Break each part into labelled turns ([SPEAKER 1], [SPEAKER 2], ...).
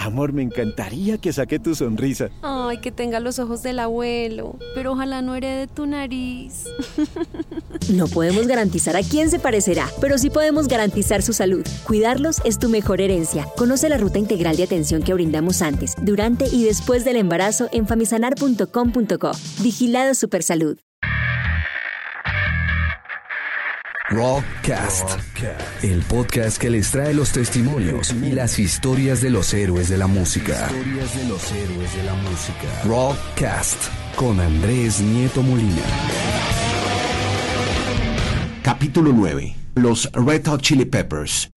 [SPEAKER 1] Amor, me encantaría que saque tu sonrisa.
[SPEAKER 2] Ay, que tenga los ojos del abuelo, pero ojalá no herede tu nariz.
[SPEAKER 3] No podemos garantizar a quién se parecerá, pero sí podemos garantizar su salud. Cuidarlos es tu mejor herencia. Conoce la ruta integral de atención que brindamos antes, durante y después del embarazo en famisanar.com.co. Vigilado Supersalud.
[SPEAKER 4] Rockcast, el podcast que les trae los testimonios y las historias de los héroes de la música. Rockcast con Andrés Nieto Molina.
[SPEAKER 5] Capítulo 9. Los Red Hot Chili Peppers.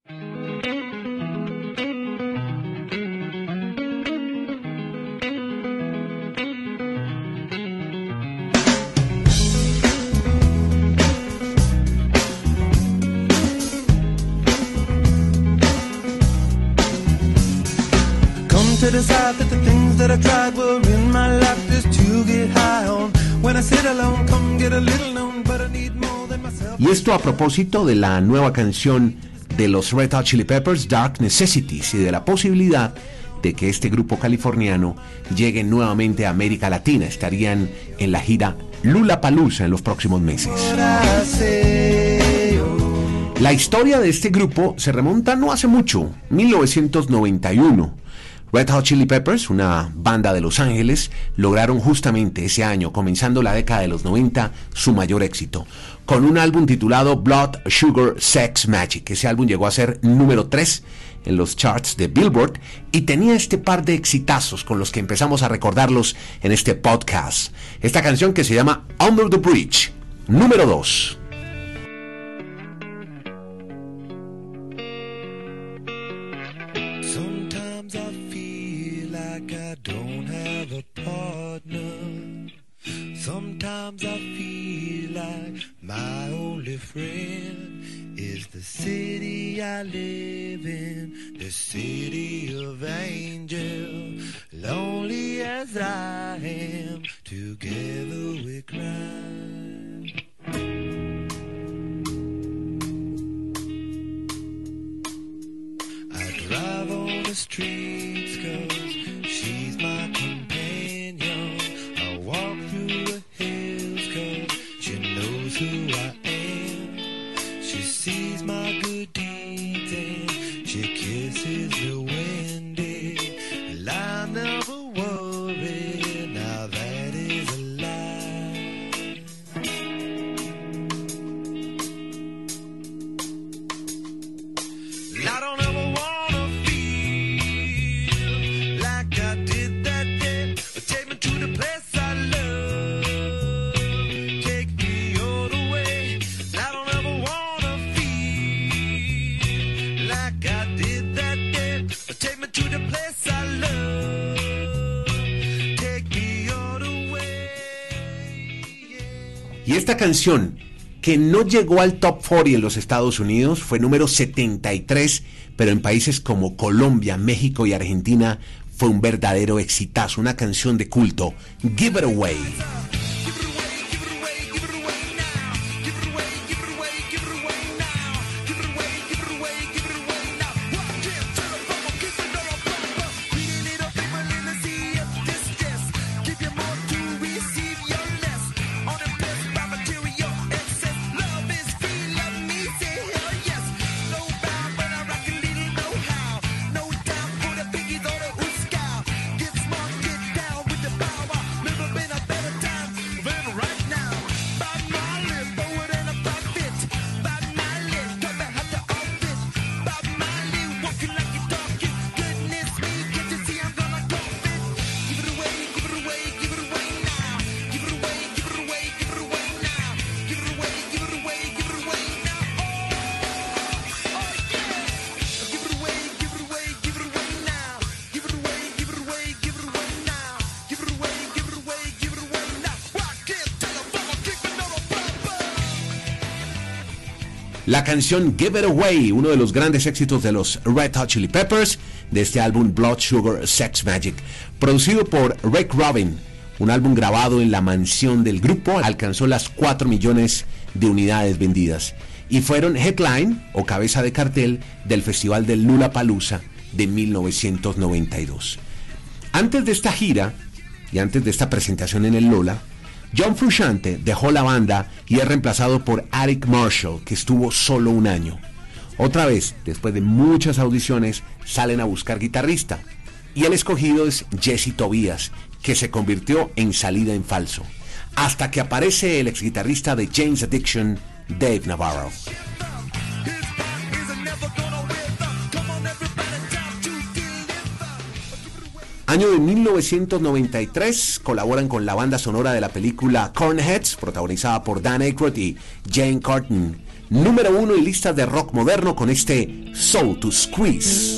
[SPEAKER 6] I tried were in my life just to get high on. When I sit alone, come get a little known, but I need more than myself.
[SPEAKER 5] Y esto a propósito de la nueva canción de los Red Hot Chili Peppers, Dark Necessities, y de la posibilidad de que este grupo californiano llegue nuevamente a América Latina. Estarían en la gira Lula Palusa en los próximos meses.
[SPEAKER 6] Oh.
[SPEAKER 5] La historia de este grupo se remonta no hace mucho, 1991. Red Hot Chili Peppers, una banda de Los Ángeles, lograron justamente ese año, comenzando la década de los 90, su mayor éxito, con un álbum titulado Blood, Sugar, Sex, Magic. Ese álbum llegó a ser número 3 en los charts de Billboard y tenía este par de exitazos con los que empezamos a recordarlos en este podcast. Esta canción que se llama Under the Bridge, número 2.
[SPEAKER 6] Friend is the city I live in, the city of angels. Lonely as I am, together we cry. I drive on the streets
[SPEAKER 5] canción, que no llegó al top 40 en los Estados Unidos, fue número 73, pero en países como Colombia, México y Argentina fue un verdadero exitazo, una canción de culto, Give It Away. La canción Give It Away, uno de los grandes éxitos de los Red Hot Chili Peppers, de este álbum Blood Sugar Sex Magic, producido por Rick Rubin, un álbum grabado en la mansión del grupo, alcanzó las 4 millones de unidades vendidas y fueron headline o cabeza de cartel del Festival del Lula Palusa de 1992. Antes de esta gira y antes de esta presentación en el Lola, John Frusciante dejó la banda y es reemplazado por Eric Marshall, que estuvo solo un año. Otra vez, después de muchas audiciones, salen a buscar guitarrista. Y el escogido es Jesse Tobias, que se convirtió en salida en falso. Hasta que aparece el ex guitarrista de James Addiction, Dave Navarro. Año de 1993, colaboran con la banda sonora de la película Cornheads, protagonizada por Dan Aykroyd y Jane Carton. Número uno en listas de rock moderno con este Soul to Squeeze.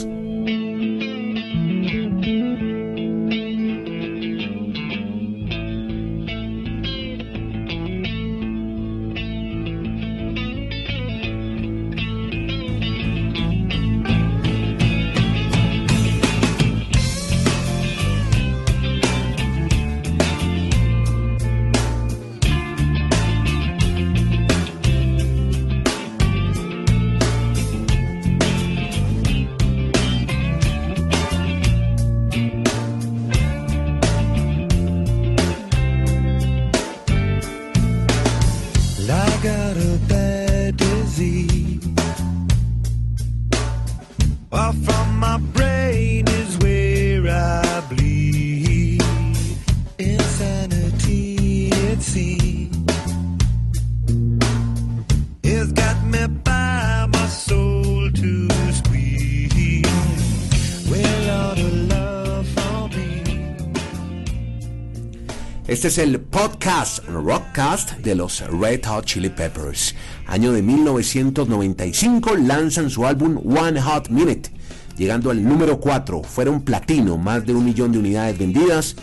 [SPEAKER 5] Este es el podcast, rockcast de los Red Hot Chili Peppers. Año de 1995 lanzan su álbum One Hot Minute, llegando al número 4. Fueron platino, más de un millón de unidades vendidas,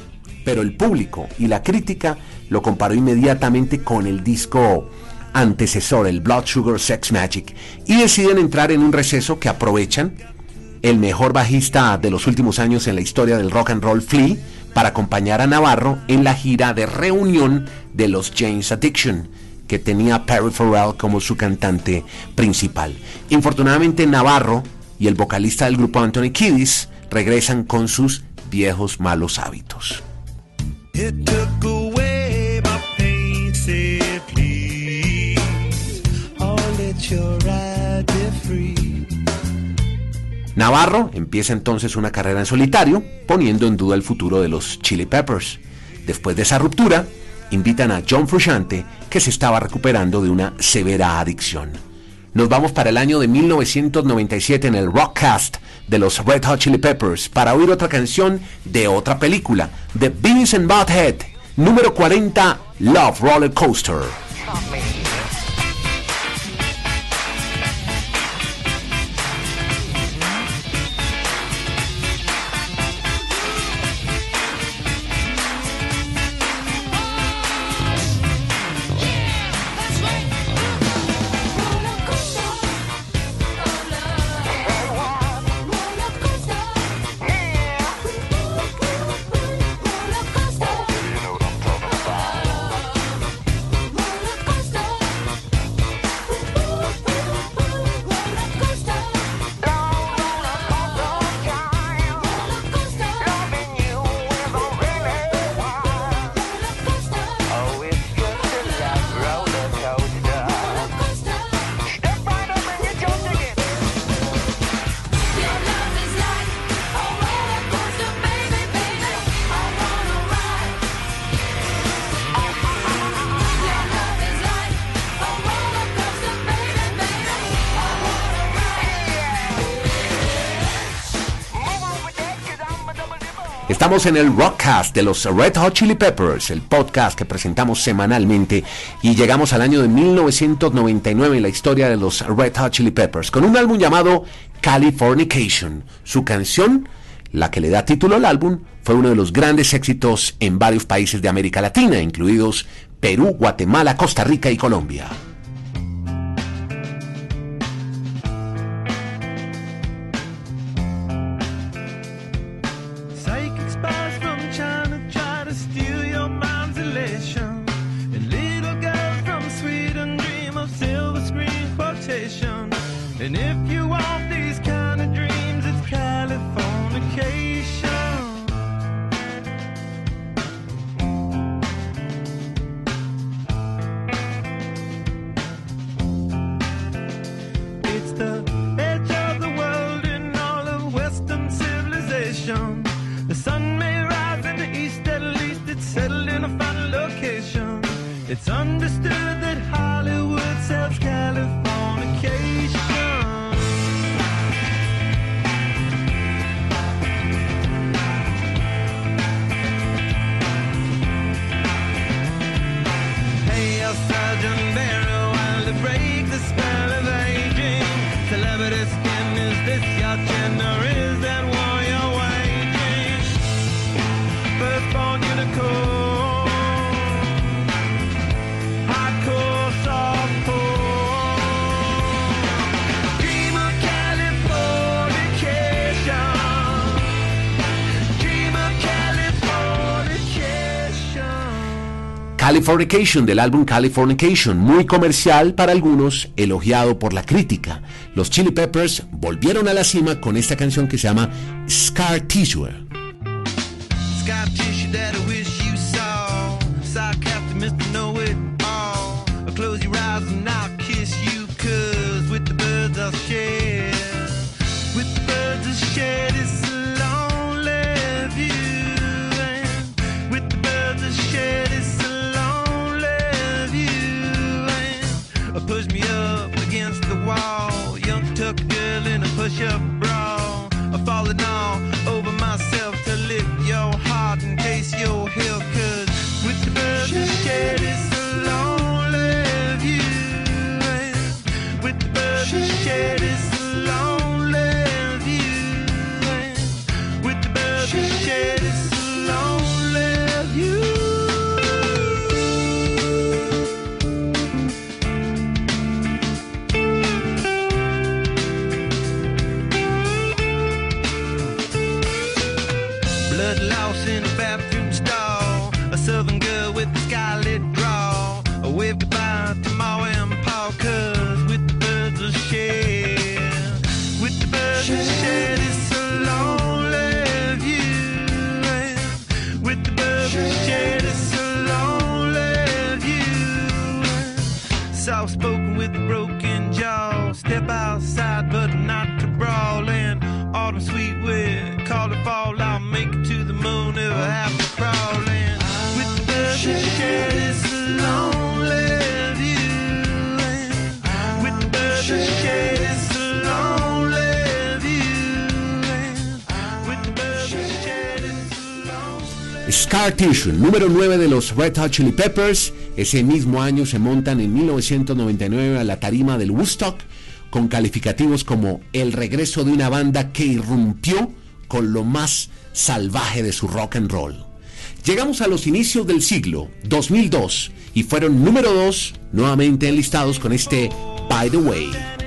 [SPEAKER 5] pero el público y la crítica lo comparó inmediatamente con el disco antecesor, el Blood Sugar Sex Magic, y deciden entrar en un receso que aprovechan el mejor bajista de los últimos años en la historia del rock and roll Flea para acompañar a Navarro en la gira de reunión de los James Addiction que tenía Perry Farrell como su cantante principal. Infortunadamente Navarro y el vocalista del grupo Anthony Kiddis regresan con sus viejos malos hábitos. Navarro empieza entonces una carrera en solitario, poniendo en duda el futuro de los Chili Peppers. Después de esa ruptura, invitan a John Frusciante, que se estaba recuperando de una severa adicción. Nos vamos para el año de 1997 en el Rockcast de los Red Hot Chili Peppers para oír otra canción de otra película, The Beavis and Butthead, número 40, Love Roller Coaster. Estamos en el Rockcast de los Red Hot Chili Peppers, el podcast que presentamos semanalmente y llegamos al año de 1999 en la historia de los Red Hot Chili Peppers con un álbum llamado Californication. Su canción, la que le da título al álbum, fue uno de los grandes éxitos en varios países de América Latina, incluidos Perú, Guatemala, Costa Rica y Colombia.
[SPEAKER 6] The sun may rise in the east, at least it's settled in a final location. It's understood that Hollywood Californication
[SPEAKER 5] del álbum Californication, muy comercial para algunos, elogiado por la crítica. Los Chili Peppers volvieron a la cima con esta canción que se llama Scar Tissue.
[SPEAKER 6] Scar wish up against the wall. Young tuck girl in a push-up bra. I'm falling all
[SPEAKER 5] Scar Tissue, número 9 de los Red Hot Chili Peppers. Ese mismo año se montan en 1999 a la tarima del Woodstock con calificativos como el regreso de una banda que irrumpió con lo más salvaje de su rock and roll. Llegamos a los inicios del siglo 2002 y fueron número 2 nuevamente enlistados con este By the Way.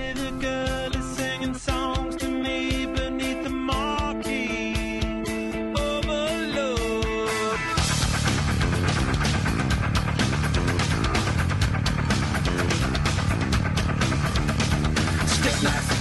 [SPEAKER 6] Last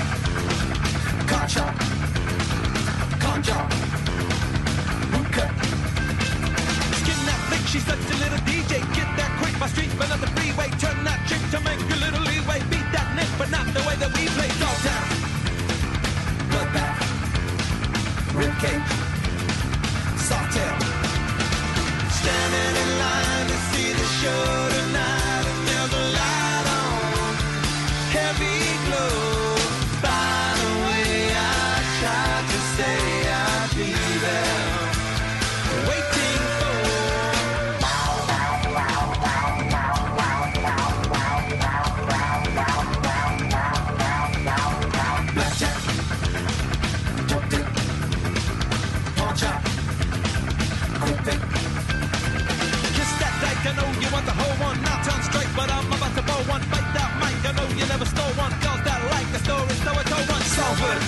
[SPEAKER 6] but I'm about to blow one. Bite that mic, I know you never stole one. Girls that like the story, so I told one.
[SPEAKER 7] Salford,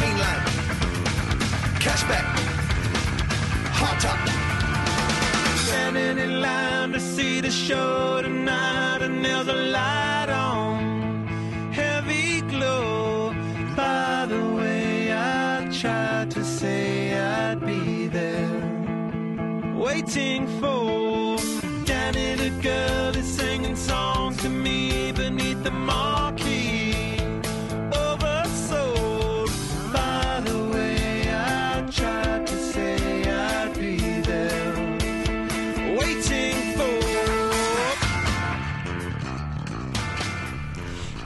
[SPEAKER 7] mainline, cashback, hot top,
[SPEAKER 6] Standing in line to see the show tonight, and there's a light on. Heavy glow. By the way, I tried to say I'd be there. Waiting for Danny, the girl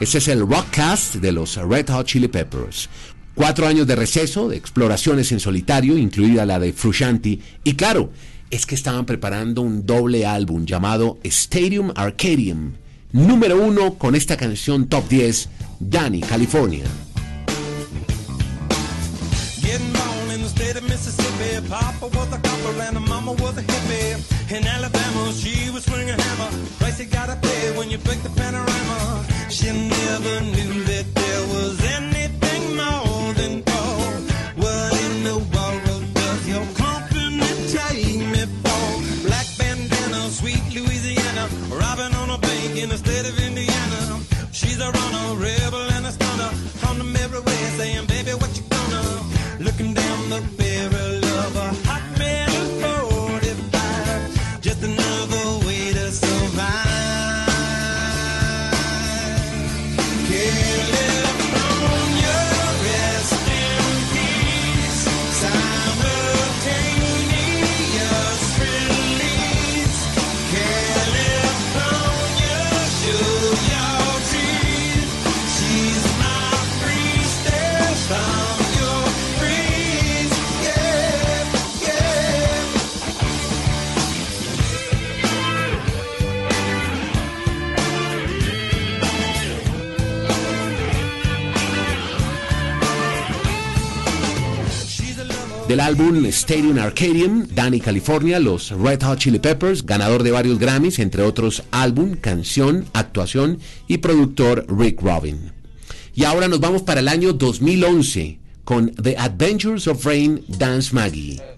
[SPEAKER 6] Ese es el rockcast de los Red Hot Chili Peppers. Cuatro años de receso, de exploraciones en solitario, incluida la de Frusciante, y claro, es que estaban preparando un doble álbum llamado Stadium Arcadium, número uno con esta canción top 10, Danny, California. álbum Stadium Arcadium, Danny California, los Red Hot Chili Peppers, ganador de varios Grammys, entre otros álbum, canción, actuación y productor Rick Robin. Y ahora nos vamos para el año 2011 con The Adventures of Rain Dance Maggie.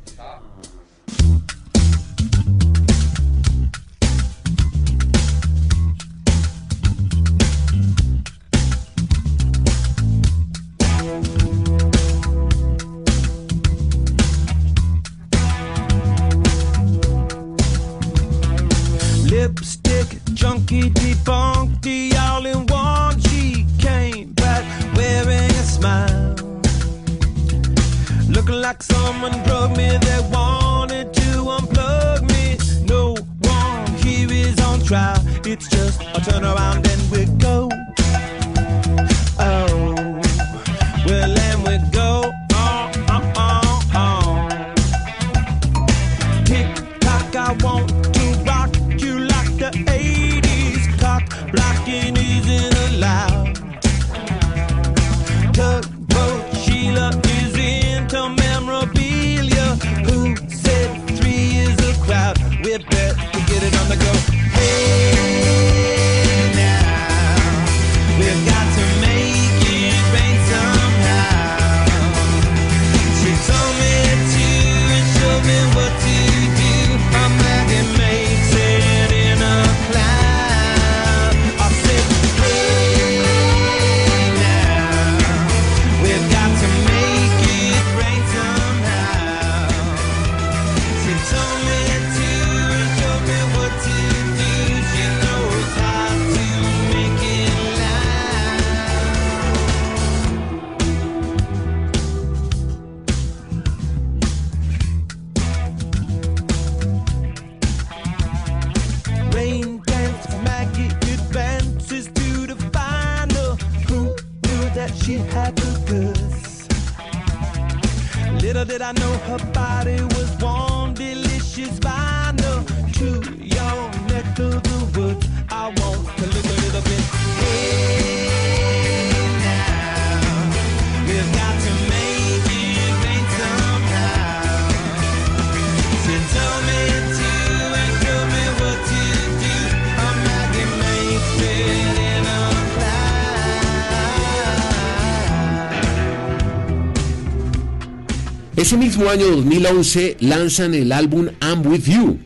[SPEAKER 6] Ese mismo año 2011 lanzan el álbum I'm With You.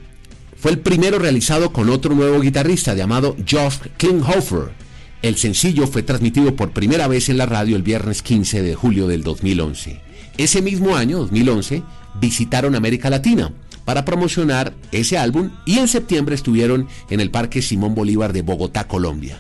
[SPEAKER 6] Fue el primero realizado con otro nuevo guitarrista llamado Josh Klinghoffer. El sencillo fue transmitido por primera vez en la radio el viernes 15 de julio del 2011. Ese mismo año, 2011, visitaron América Latina para promocionar ese álbum y en septiembre estuvieron en el Parque Simón Bolívar de Bogotá, Colombia.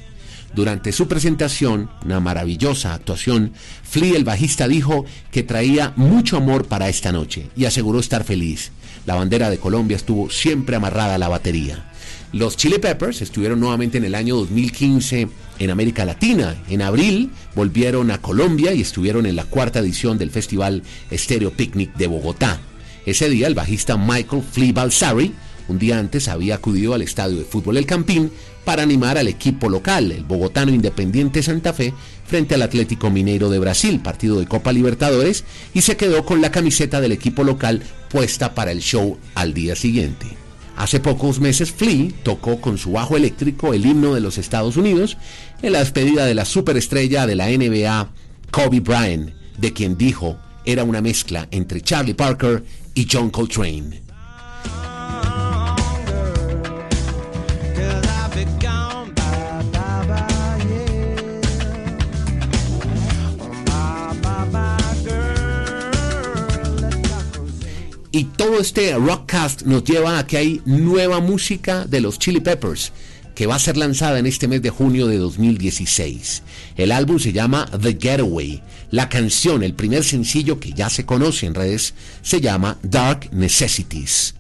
[SPEAKER 6] Durante su presentación, una maravillosa actuación, Flea el bajista dijo que traía mucho amor para esta noche y aseguró estar feliz. La bandera de Colombia estuvo siempre amarrada a la batería.
[SPEAKER 5] Los Chili Peppers estuvieron nuevamente en el año 2015 en América Latina. En abril volvieron a Colombia y estuvieron en la cuarta edición del Festival Stereo Picnic de Bogotá. Ese día el bajista Michael Flea Balsari, un día antes había acudido al estadio de fútbol El Campín para animar al equipo local, el bogotano Independiente Santa Fe, frente al Atlético Mineiro de Brasil, partido de Copa Libertadores, y se quedó con la camiseta del equipo local puesta para el show al día siguiente. Hace pocos meses Flea tocó con su bajo eléctrico el himno de los Estados Unidos en la despedida de la superestrella de la NBA, Kobe Bryant, de quien dijo era una mezcla entre Charlie Parker y John Coltrane. Y todo este rockcast nos lleva a que hay nueva música de los Chili Peppers que va a ser lanzada en este mes de junio de 2016. El álbum se llama The Getaway. La canción, el primer sencillo que ya se conoce en redes, se llama Dark Necessities.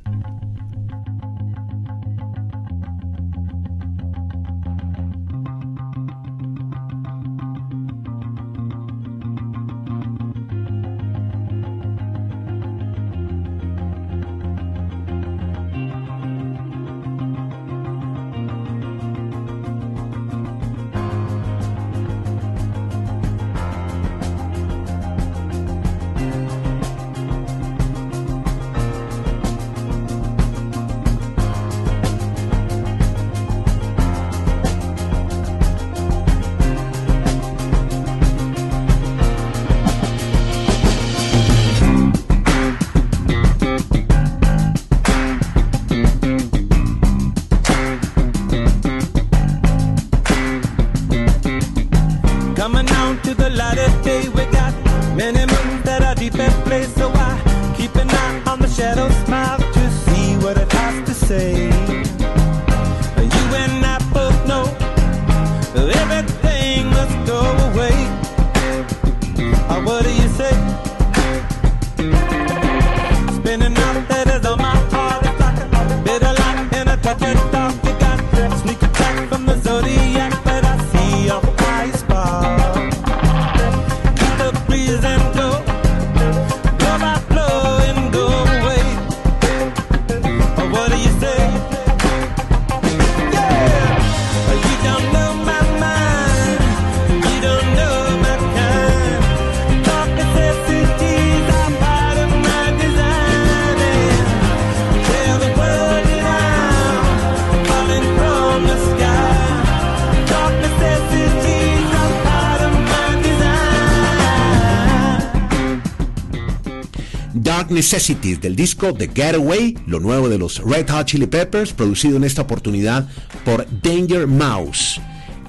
[SPEAKER 6] Necessities
[SPEAKER 5] del disco The Getaway, lo nuevo de los Red Hot Chili Peppers, producido en esta oportunidad por Danger Mouse.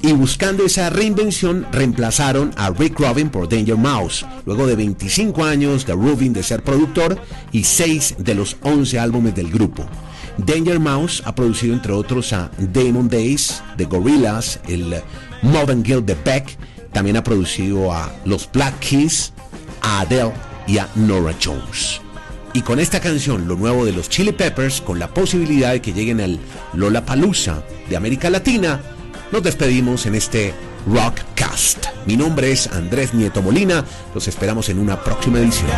[SPEAKER 5] Y buscando esa reinvención, reemplazaron a Rick Rubin por Danger Mouse, luego de 25 años de Rubin de ser productor y 6 de los 11 álbumes del grupo. Danger Mouse ha producido entre otros a Damon Days, The Gorillaz, el Modern Guild de Beck, también ha producido a los Black Keys, a Adele y a Nora Jones. Y con esta canción, lo nuevo de los Chili Peppers, con la posibilidad de que lleguen al Lollapalooza de América Latina, nos despedimos en este Rockcast. Mi nombre es Andrés Nieto Molina, los esperamos en una próxima edición.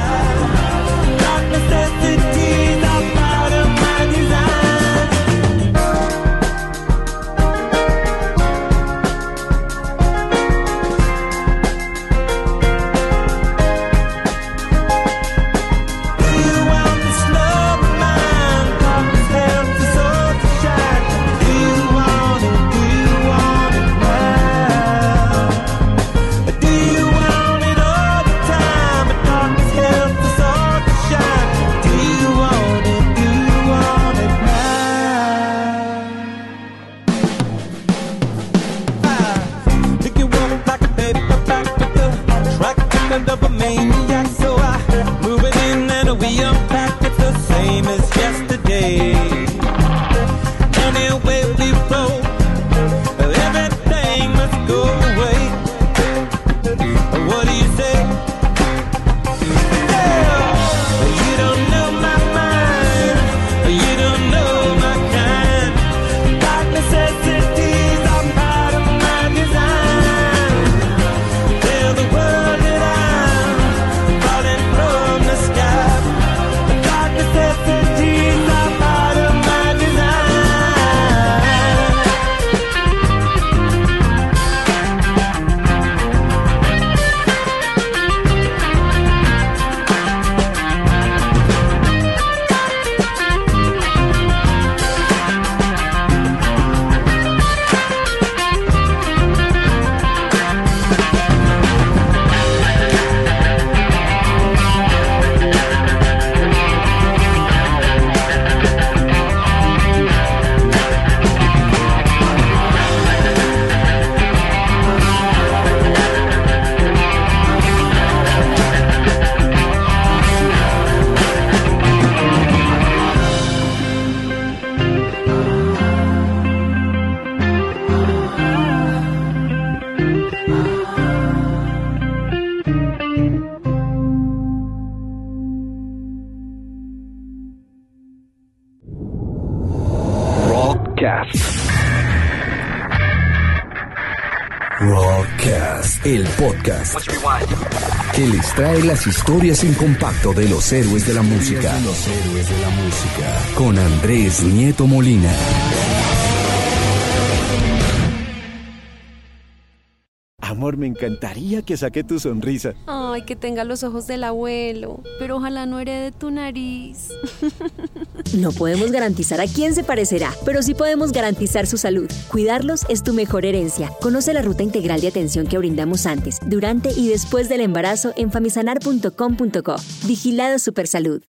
[SPEAKER 4] Podcast que les trae las historias en compacto de los héroes de la música.
[SPEAKER 1] Los héroes de la música.
[SPEAKER 4] Con Andrés Nieto Molina.
[SPEAKER 1] Amor, me encantaría que saque tu sonrisa.
[SPEAKER 2] Ay, que tenga los ojos del abuelo, pero ojalá no herede tu nariz.
[SPEAKER 3] No podemos garantizar a quién se parecerá, pero sí podemos garantizar su salud. Cuidarlos es tu mejor herencia. Conoce la ruta integral de atención que brindamos antes, durante y después del embarazo en famisanar.com.co. Vigilado Supersalud.